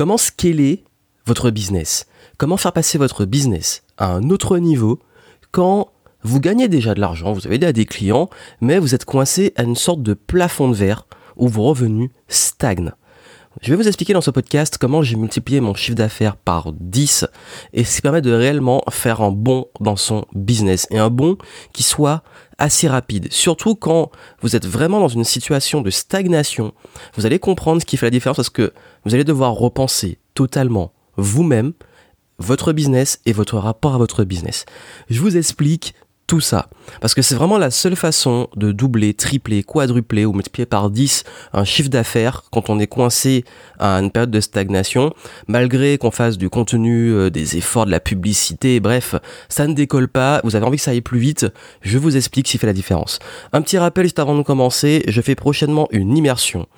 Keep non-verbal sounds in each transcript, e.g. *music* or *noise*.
Comment scaler votre business? Comment faire passer votre business à un autre niveau? Quand vous gagnez déjà de l'argent, vous avez déjà des clients, mais vous êtes coincé à une sorte de plafond de verre où vos revenus stagnent. Je vais vous expliquer dans ce podcast comment j'ai multiplié mon chiffre d'affaires par 10 et ce qui permet de réellement faire un bond dans son business et un bond qui soit assez rapide. Surtout quand vous êtes vraiment dans une situation de stagnation, vous allez comprendre ce qui fait la différence parce que vous allez devoir repenser totalement vous-même, votre business et votre rapport à votre business. Je vous explique tout ça. Parce que c'est vraiment la seule façon de doubler, tripler, quadrupler ou multiplier par 10 un chiffre d'affaires quand on est coincé à une période de stagnation, malgré qu'on fasse du contenu, euh, des efforts, de la publicité, bref, ça ne décolle pas, vous avez envie que ça aille plus vite, je vous explique ce qui fait la différence. Un petit rappel juste avant de commencer, je fais prochainement une immersion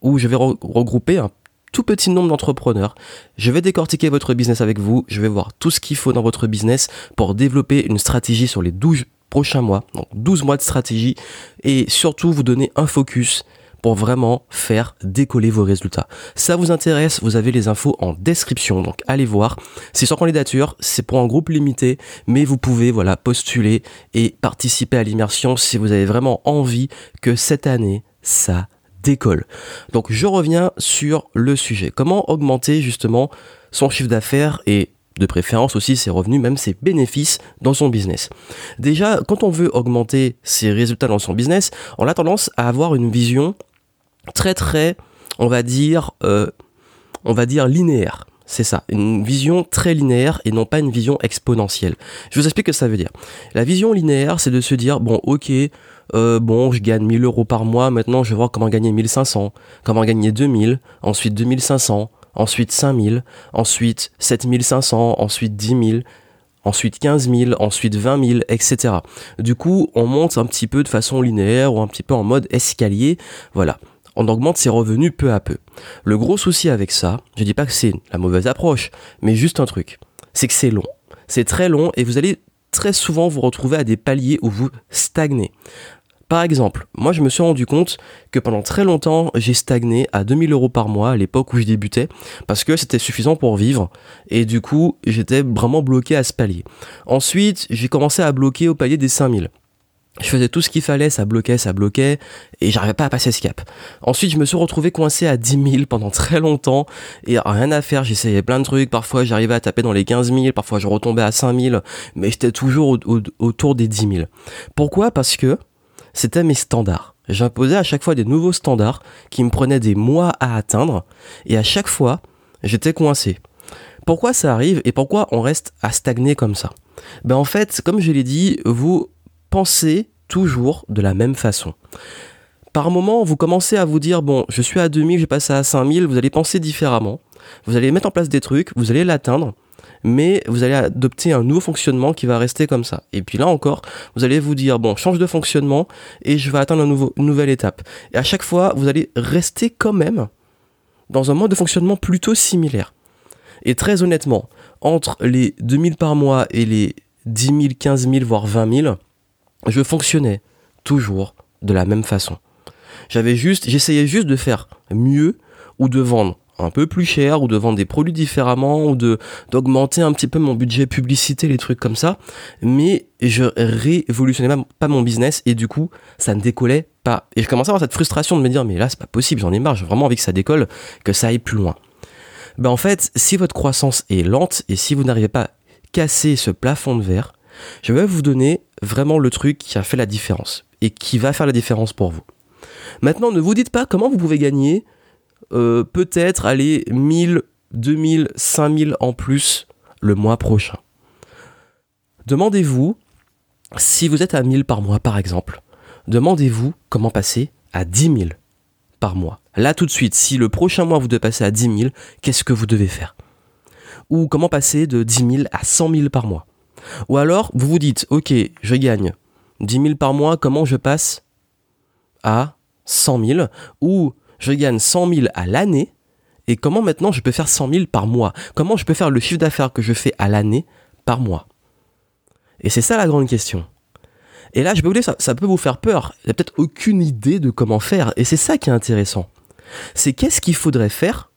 où je vais regrouper un tout petit nombre d'entrepreneurs. Je vais décortiquer votre business avec vous. Je vais voir tout ce qu'il faut dans votre business pour développer une stratégie sur les 12 prochains mois. Donc 12 mois de stratégie et surtout vous donner un focus pour vraiment faire décoller vos résultats. Ça vous intéresse, vous avez les infos en description, donc allez voir. C'est sur candidature, c'est pour un groupe limité, mais vous pouvez voilà postuler et participer à l'immersion si vous avez vraiment envie que cette année ça décolle. Donc je reviens sur le sujet. Comment augmenter justement son chiffre d'affaires et de préférence aussi ses revenus, même ses bénéfices dans son business? Déjà, quand on veut augmenter ses résultats dans son business, on a tendance à avoir une vision très très, on va dire, euh, on va dire linéaire. C'est ça, une vision très linéaire et non pas une vision exponentielle. Je vous explique que ça veut dire. La vision linéaire, c'est de se dire, bon, ok, euh, bon, je gagne 1000 euros par mois, maintenant je vais voir comment gagner 1500, comment gagner 2000, ensuite 2500, ensuite 5000, ensuite 7500, ensuite 10 000, ensuite 15 000, ensuite 20 000, etc. Du coup, on monte un petit peu de façon linéaire ou un petit peu en mode escalier, voilà. On augmente ses revenus peu à peu. Le gros souci avec ça, je dis pas que c'est la mauvaise approche, mais juste un truc, c'est que c'est long. C'est très long et vous allez très souvent vous retrouver à des paliers où vous stagnez. Par exemple, moi je me suis rendu compte que pendant très longtemps j'ai stagné à 2000 euros par mois à l'époque où je débutais parce que c'était suffisant pour vivre et du coup j'étais vraiment bloqué à ce palier. Ensuite j'ai commencé à bloquer au palier des 5000. Je faisais tout ce qu'il fallait, ça bloquait, ça bloquait, et j'arrivais pas à passer ce cap. Ensuite, je me suis retrouvé coincé à 10 000 pendant très longtemps, et rien à faire, j'essayais plein de trucs, parfois j'arrivais à taper dans les 15 000, parfois je retombais à 5 000, mais j'étais toujours autour des 10 000. Pourquoi? Parce que c'était mes standards. J'imposais à chaque fois des nouveaux standards qui me prenaient des mois à atteindre et à chaque fois, j'étais coincé. Pourquoi ça arrive et pourquoi on reste à stagner comme ça? Ben en fait, comme je l'ai dit, vous pensez toujours de la même façon. Par moment, vous commencez à vous dire bon, je suis à 2000, je vais passer à 5000, vous allez penser différemment. Vous allez mettre en place des trucs, vous allez l'atteindre mais vous allez adopter un nouveau fonctionnement qui va rester comme ça. Et puis là encore, vous allez vous dire, bon, change de fonctionnement et je vais atteindre une nouvelle étape. Et à chaque fois, vous allez rester quand même dans un mode de fonctionnement plutôt similaire. Et très honnêtement, entre les 2000 par mois et les 10 000, 15 000, voire 20 000, je fonctionnais toujours de la même façon. J'avais juste, j'essayais juste de faire mieux ou de vendre un peu plus cher ou de vendre des produits différemment ou de d'augmenter un petit peu mon budget publicité les trucs comme ça. Mais je révolutionnais pas mon business et du coup ça ne décollait pas. Et je commençais à avoir cette frustration de me dire mais là c'est pas possible j'en ai marre j'ai vraiment envie que ça décolle que ça aille plus loin. Ben en fait si votre croissance est lente et si vous n'arrivez pas à casser ce plafond de verre je vais vous donner vraiment le truc qui a fait la différence et qui va faire la différence pour vous. Maintenant ne vous dites pas comment vous pouvez gagner euh, peut-être aller 1000, 2000, 5000 en plus le mois prochain. Demandez-vous, si vous êtes à 1000 par mois par exemple, demandez-vous comment passer à 10 000 par mois. Là tout de suite, si le prochain mois vous devez passer à 10 000, qu'est-ce que vous devez faire? Ou comment passer de 10 000 à 100 000 par mois? Ou alors vous vous dites, ok, je gagne 10 000 par mois, comment je passe à 100 000 Ou je gagne 100 000 à l'année, et comment maintenant je peux faire 100 000 par mois? Comment je peux faire le chiffre d'affaires que je fais à l'année par mois? Et c'est ça la grande question. Et là, je peux vous dire, ça, peut vous faire peur. Il n'y a peut-être aucune idée de comment faire. Et c'est ça qui est intéressant. C'est qu'est-ce qu'il faudrait faire?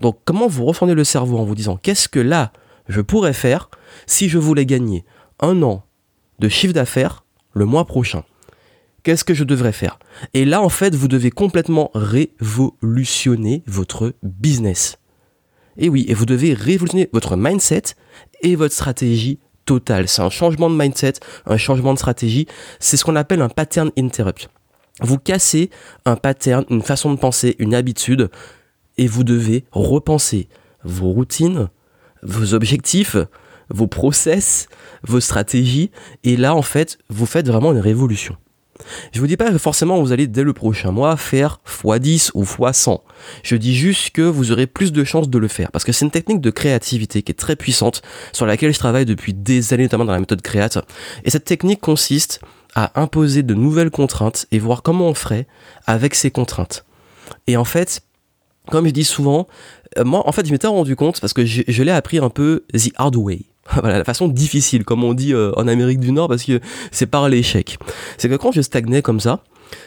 Donc comment vous reformez le cerveau en vous disant qu'est-ce que là je pourrais faire si je voulais gagner un an de chiffre d'affaires le mois prochain? Qu'est-ce que je devrais faire? Et là, en fait, vous devez complètement révolutionner votre business. Et oui, et vous devez révolutionner votre mindset et votre stratégie totale. C'est un changement de mindset, un changement de stratégie. C'est ce qu'on appelle un pattern interrupt. Vous cassez un pattern, une façon de penser, une habitude, et vous devez repenser vos routines, vos objectifs, vos process, vos stratégies. Et là, en fait, vous faites vraiment une révolution. Je vous dis pas que forcément vous allez dès le prochain mois faire x10 ou x100. Je dis juste que vous aurez plus de chances de le faire parce que c'est une technique de créativité qui est très puissante sur laquelle je travaille depuis des années notamment dans la méthode créate. Et cette technique consiste à imposer de nouvelles contraintes et voir comment on ferait avec ces contraintes. Et en fait, comme je dis souvent, euh, moi en fait je m'étais rendu compte parce que je, je l'ai appris un peu the hard way. *laughs* voilà, la façon difficile, comme on dit euh, en Amérique du Nord, parce que c'est par l'échec. C'est que quand je stagnais comme ça,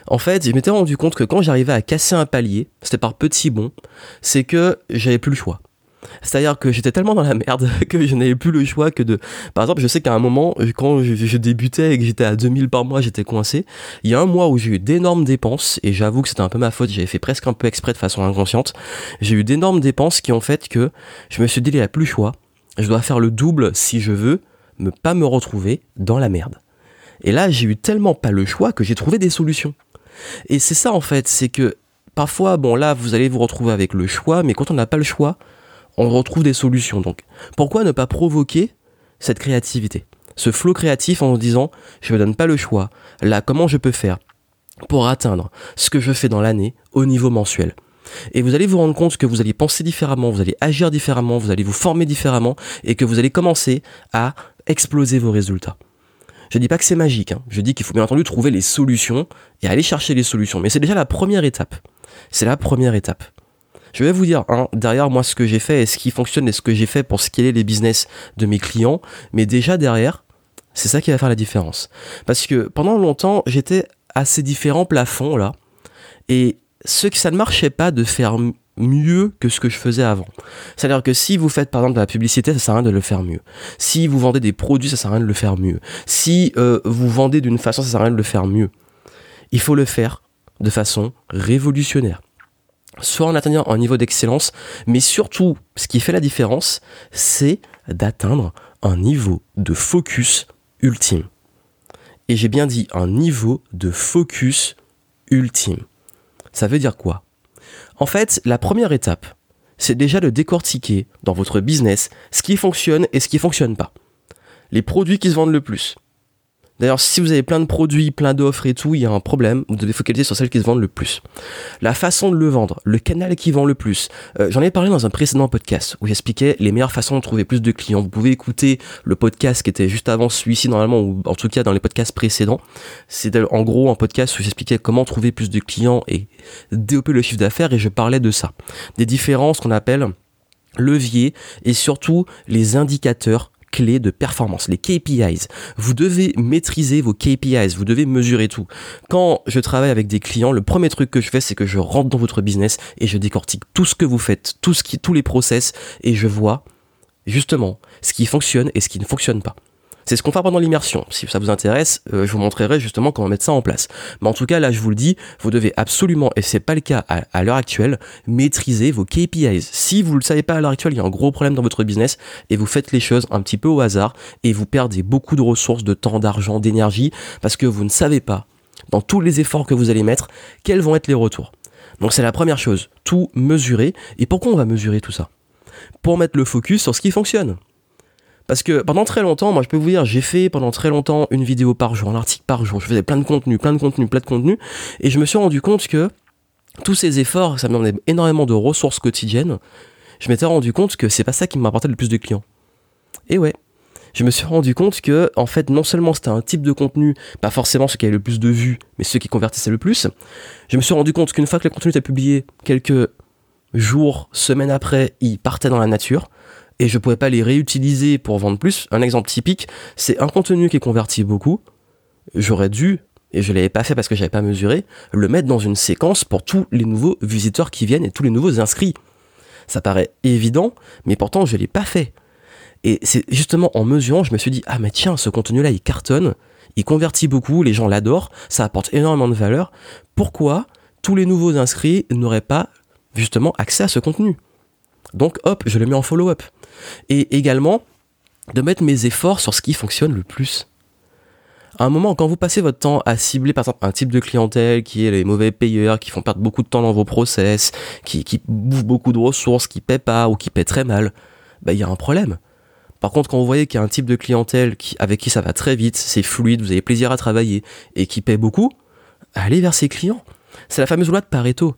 en fait, je m'étais rendu compte que quand j'arrivais à casser un palier, c'était par petits bons, c'est que j'avais plus le choix. C'est-à-dire que j'étais tellement dans la merde *laughs* que je n'avais plus le choix que de... Par exemple, je sais qu'à un moment, quand je, débutais et que j'étais à 2000 par mois, j'étais coincé. Il y a un mois où j'ai eu d'énormes dépenses, et j'avoue que c'était un peu ma faute, j'avais fait presque un peu exprès de façon inconsciente. J'ai eu d'énormes dépenses qui ont fait que je me suis dit, il n'y a plus le choix je dois faire le double si je veux ne pas me retrouver dans la merde. Et là, j'ai eu tellement pas le choix que j'ai trouvé des solutions. Et c'est ça en fait, c'est que parfois, bon là, vous allez vous retrouver avec le choix, mais quand on n'a pas le choix, on retrouve des solutions. Donc, pourquoi ne pas provoquer cette créativité Ce flot créatif en se disant, je me donne pas le choix. Là, comment je peux faire pour atteindre ce que je fais dans l'année au niveau mensuel? Et vous allez vous rendre compte que vous allez penser différemment, vous allez agir différemment, vous allez vous former différemment et que vous allez commencer à exploser vos résultats. Je dis pas que c'est magique, hein. je dis qu'il faut bien entendu trouver les solutions et aller chercher les solutions. Mais c'est déjà la première étape. C'est la première étape. Je vais vous dire hein, derrière moi ce que j'ai fait et ce qui fonctionne et ce que j'ai fait pour scaler les business de mes clients. Mais déjà derrière, c'est ça qui va faire la différence. Parce que pendant longtemps, j'étais à ces différents plafonds là. Et ce que ça ne marchait pas de faire mieux que ce que je faisais avant. C'est-à-dire que si vous faites par exemple de la publicité, ça sert à rien de le faire mieux. Si vous vendez des produits, ça sert à rien de le faire mieux. Si euh, vous vendez d'une façon, ça sert à rien de le faire mieux. Il faut le faire de façon révolutionnaire. Soit en atteignant un niveau d'excellence, mais surtout, ce qui fait la différence, c'est d'atteindre un niveau de focus ultime. Et j'ai bien dit un niveau de focus ultime. Ça veut dire quoi? En fait, la première étape, c'est déjà de décortiquer dans votre business ce qui fonctionne et ce qui fonctionne pas. Les produits qui se vendent le plus, D'ailleurs, si vous avez plein de produits, plein d'offres et tout, il y a un problème. Vous devez focaliser sur celles qui se vendent le plus. La façon de le vendre, le canal qui vend le plus. Euh, j'en ai parlé dans un précédent podcast où j'expliquais les meilleures façons de trouver plus de clients. Vous pouvez écouter le podcast qui était juste avant celui-ci normalement, ou en tout cas dans les podcasts précédents. C'était en gros un podcast où j'expliquais comment trouver plus de clients et développer le chiffre d'affaires et je parlais de ça. Des différences qu'on appelle leviers et surtout les indicateurs clés de performance, les KPIs. Vous devez maîtriser vos KPIs, vous devez mesurer tout. Quand je travaille avec des clients, le premier truc que je fais, c'est que je rentre dans votre business et je décortique tout ce que vous faites, tous les process et je vois justement ce qui fonctionne et ce qui ne fonctionne pas. C'est ce qu'on fait pendant l'immersion. Si ça vous intéresse, euh, je vous montrerai justement comment mettre ça en place. Mais en tout cas, là, je vous le dis, vous devez absolument, et c'est pas le cas à, l'heure actuelle, maîtriser vos KPIs. Si vous ne le savez pas à l'heure actuelle, il y a un gros problème dans votre business et vous faites les choses un petit peu au hasard et vous perdez beaucoup de ressources, de temps, d'argent, d'énergie parce que vous ne savez pas, dans tous les efforts que vous allez mettre, quels vont être les retours. Donc c'est la première chose, tout mesurer. Et pourquoi on va mesurer tout ça? Pour mettre le focus sur ce qui fonctionne. Parce que pendant très longtemps, moi je peux vous dire, j'ai fait pendant très longtemps une vidéo par jour, un article par jour, je faisais plein de contenu, plein de contenu, plein de contenu, et je me suis rendu compte que tous ces efforts, ça me demandait énormément de ressources quotidiennes, je m'étais rendu compte que c'est pas ça qui m'apportait le plus de clients. Et ouais, je me suis rendu compte que, en fait, non seulement c'était un type de contenu, pas forcément ce qui avait le plus de vues, mais ceux qui convertissaient le plus, je me suis rendu compte qu'une fois que le contenu était publié, quelques jours, semaines après, il partait dans la nature et je pourrais pas les réutiliser pour vendre plus. Un exemple typique, c'est un contenu qui est converti beaucoup. J'aurais dû, et je l'avais pas fait parce que j'avais pas mesuré, le mettre dans une séquence pour tous les nouveaux visiteurs qui viennent et tous les nouveaux inscrits. Ça paraît évident, mais pourtant je l'ai pas fait. Et c'est justement en mesurant, je me suis dit, ah mais tiens, ce contenu-là, il cartonne, il convertit beaucoup, les gens l'adorent, ça apporte énormément de valeur. Pourquoi tous les nouveaux inscrits n'auraient pas justement accès à ce contenu? Donc hop, je le mets en follow-up. Et également, de mettre mes efforts sur ce qui fonctionne le plus. À un moment, quand vous passez votre temps à cibler par exemple un type de clientèle qui est les mauvais payeurs, qui font perdre beaucoup de temps dans vos process, qui, qui bouffent beaucoup de ressources, qui paient pas ou qui paient très mal, bah, il y a un problème. Par contre, quand vous voyez qu'il y a un type de clientèle avec qui ça va très vite, c'est fluide, vous avez plaisir à travailler et qui paie beaucoup, allez vers ces clients. C'est la fameuse loi de Pareto.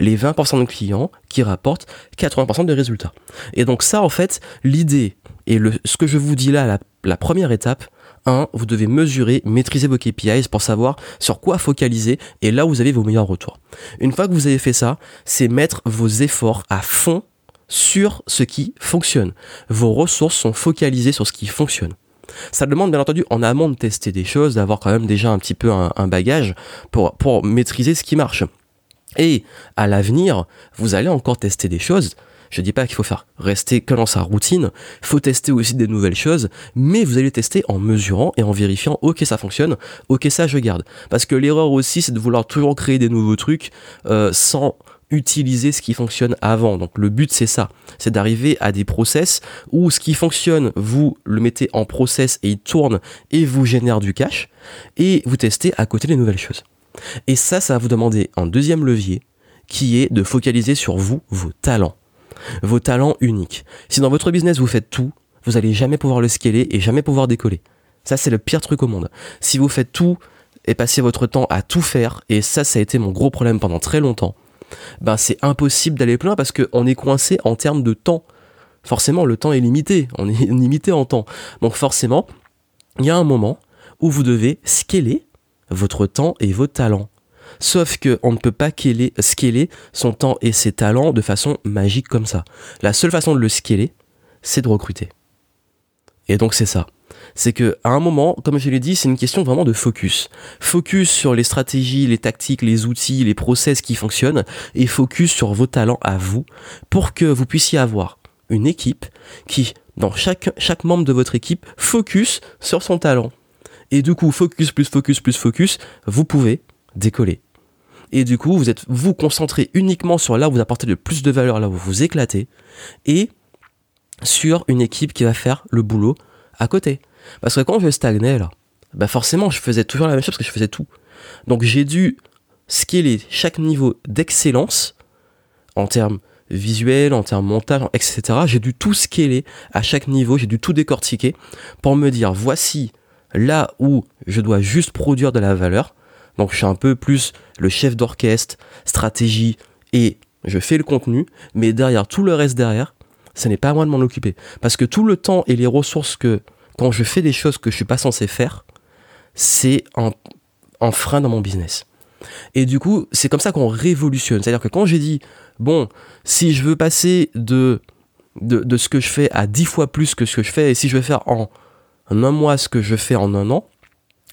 Les 20% de clients qui rapportent 80% des résultats. Et donc ça, en fait, l'idée et le, ce que je vous dis là, la, la première étape, 1. Vous devez mesurer, maîtriser vos KPIs pour savoir sur quoi focaliser et là où vous avez vos meilleurs retours. Une fois que vous avez fait ça, c'est mettre vos efforts à fond sur ce qui fonctionne. Vos ressources sont focalisées sur ce qui fonctionne. Ça demande bien entendu en amont de tester des choses, d'avoir quand même déjà un petit peu un, bagage pour, pour maîtriser ce qui marche. Et à l'avenir, vous allez encore tester des choses. Je dis pas qu'il faut faire rester que dans sa routine, il faut tester aussi des nouvelles choses, mais vous allez tester en mesurant et en vérifiant ok ça fonctionne, ok ça je garde. Parce que l'erreur aussi c'est de vouloir toujours créer des nouveaux trucs euh, sans utiliser ce qui fonctionne avant. Donc le but c'est ça, c'est d'arriver à des process où ce qui fonctionne, vous le mettez en process et il tourne et vous génère du cash et vous testez à côté les nouvelles choses. Et ça, ça va vous demander un deuxième levier qui est de focaliser sur vous, vos talents. Vos talents uniques. Si dans votre business vous faites tout, vous allez jamais pouvoir le scaler et jamais pouvoir décoller. Ça, c'est le pire truc au monde. Si vous faites tout et passez votre temps à tout faire, et ça, ça a été mon gros problème pendant très longtemps, ben c'est impossible d'aller plus loin parce qu'on est coincé en termes de temps. Forcément, le temps est limité, on est *laughs* limité en temps. Donc forcément, il y a un moment où vous devez scaler votre temps et vos talents. Sauf qu'on ne peut pas scaler, son temps et ses talents de façon magique comme ça. La seule façon de le scaler, c'est de recruter. Et donc c'est ça c'est que à un moment, comme je l'ai dit, c'est une question vraiment de focus. Focus sur les stratégies, les tactiques, les outils, les process qui fonctionnent, et focus sur vos talents à vous, pour que vous puissiez avoir une équipe qui, dans chaque, chaque membre de votre équipe, focus sur son talent. Et du coup, focus plus focus plus focus, vous pouvez décoller. Et du coup, vous êtes vous concentrez uniquement sur là où vous apportez le plus de valeur, là où vous éclatez, et sur une équipe qui va faire le boulot à côté. Parce que quand je stagnais là, bah forcément je faisais toujours la même chose parce que je faisais tout. Donc j'ai dû scaler chaque niveau d'excellence en termes visuels, en termes montage, etc. J'ai dû tout scaler à chaque niveau, j'ai dû tout décortiquer pour me dire voici là où je dois juste produire de la valeur. Donc je suis un peu plus le chef d'orchestre, stratégie et je fais le contenu, mais derrière tout le reste derrière, ce n'est pas à moi de m'en occuper. Parce que tout le temps et les ressources que quand je fais des choses que je suis pas censé faire, c'est un, frein dans mon business. Et du coup, c'est comme ça qu'on révolutionne. C'est-à-dire que quand j'ai dit, bon, si je veux passer de, de, ce que je fais à dix fois plus que ce que je fais, et si je veux faire en, en un mois ce que je fais en un an,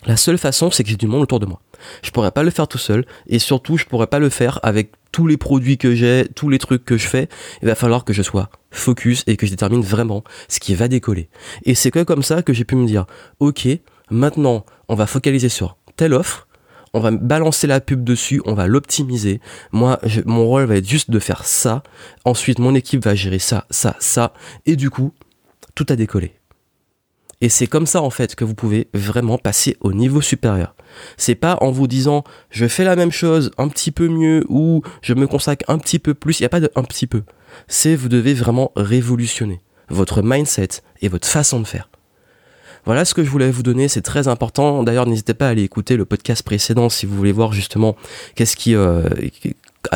la seule façon, c'est que j'ai du monde autour de moi. Je pourrais pas le faire tout seul, et surtout, je pourrais pas le faire avec tous les produits que j'ai, tous les trucs que je fais. Il va falloir que je sois focus et que je détermine vraiment ce qui va décoller. Et c'est que comme ça que j'ai pu me dire, ok, maintenant on va focaliser sur telle offre, on va balancer la pub dessus, on va l'optimiser. Moi, mon rôle va être juste de faire ça. Ensuite, mon équipe va gérer ça, ça, ça. Et du coup, tout a décollé. Et c'est comme ça en fait que vous pouvez vraiment passer au niveau supérieur. C'est pas en vous disant je fais la même chose un petit peu mieux ou je me consacre un petit peu plus. Il n'y a pas de un petit peu c'est vous devez vraiment révolutionner votre mindset et votre façon de faire. Voilà ce que je voulais vous donner, c'est très important. D'ailleurs, n'hésitez pas à aller écouter le podcast précédent si vous voulez voir justement qu'est-ce qui euh,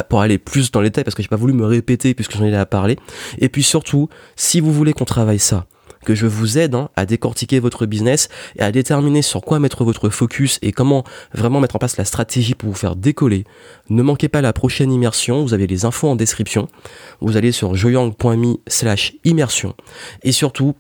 pour aller plus dans les détails parce que j'ai pas voulu me répéter puisque j'en ai à parler. Et puis surtout, si vous voulez qu'on travaille ça, que je vous aide hein, à décortiquer votre business et à déterminer sur quoi mettre votre focus et comment vraiment mettre en place la stratégie pour vous faire décoller. Ne manquez pas la prochaine immersion, vous avez les infos en description. Vous allez sur joyang.me slash immersion. Et surtout,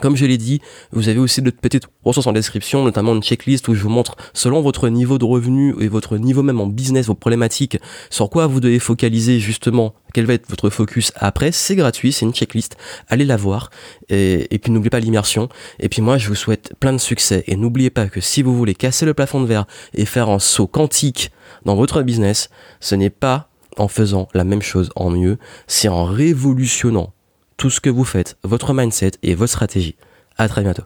Comme je l'ai dit, vous avez aussi de petites ressources en description, notamment une checklist où je vous montre, selon votre niveau de revenu et votre niveau même en business, vos problématiques, sur quoi vous devez focaliser justement, quel va être votre focus après. C'est gratuit, c'est une checklist. Allez la voir. Et, et puis n'oubliez pas l'immersion. Et puis moi, je vous souhaite plein de succès. Et n'oubliez pas que si vous voulez casser le plafond de verre et faire un saut quantique dans votre business, ce n'est pas en faisant la même chose en mieux, c'est en révolutionnant tout ce que vous faites, votre mindset et votre stratégie. À très bientôt.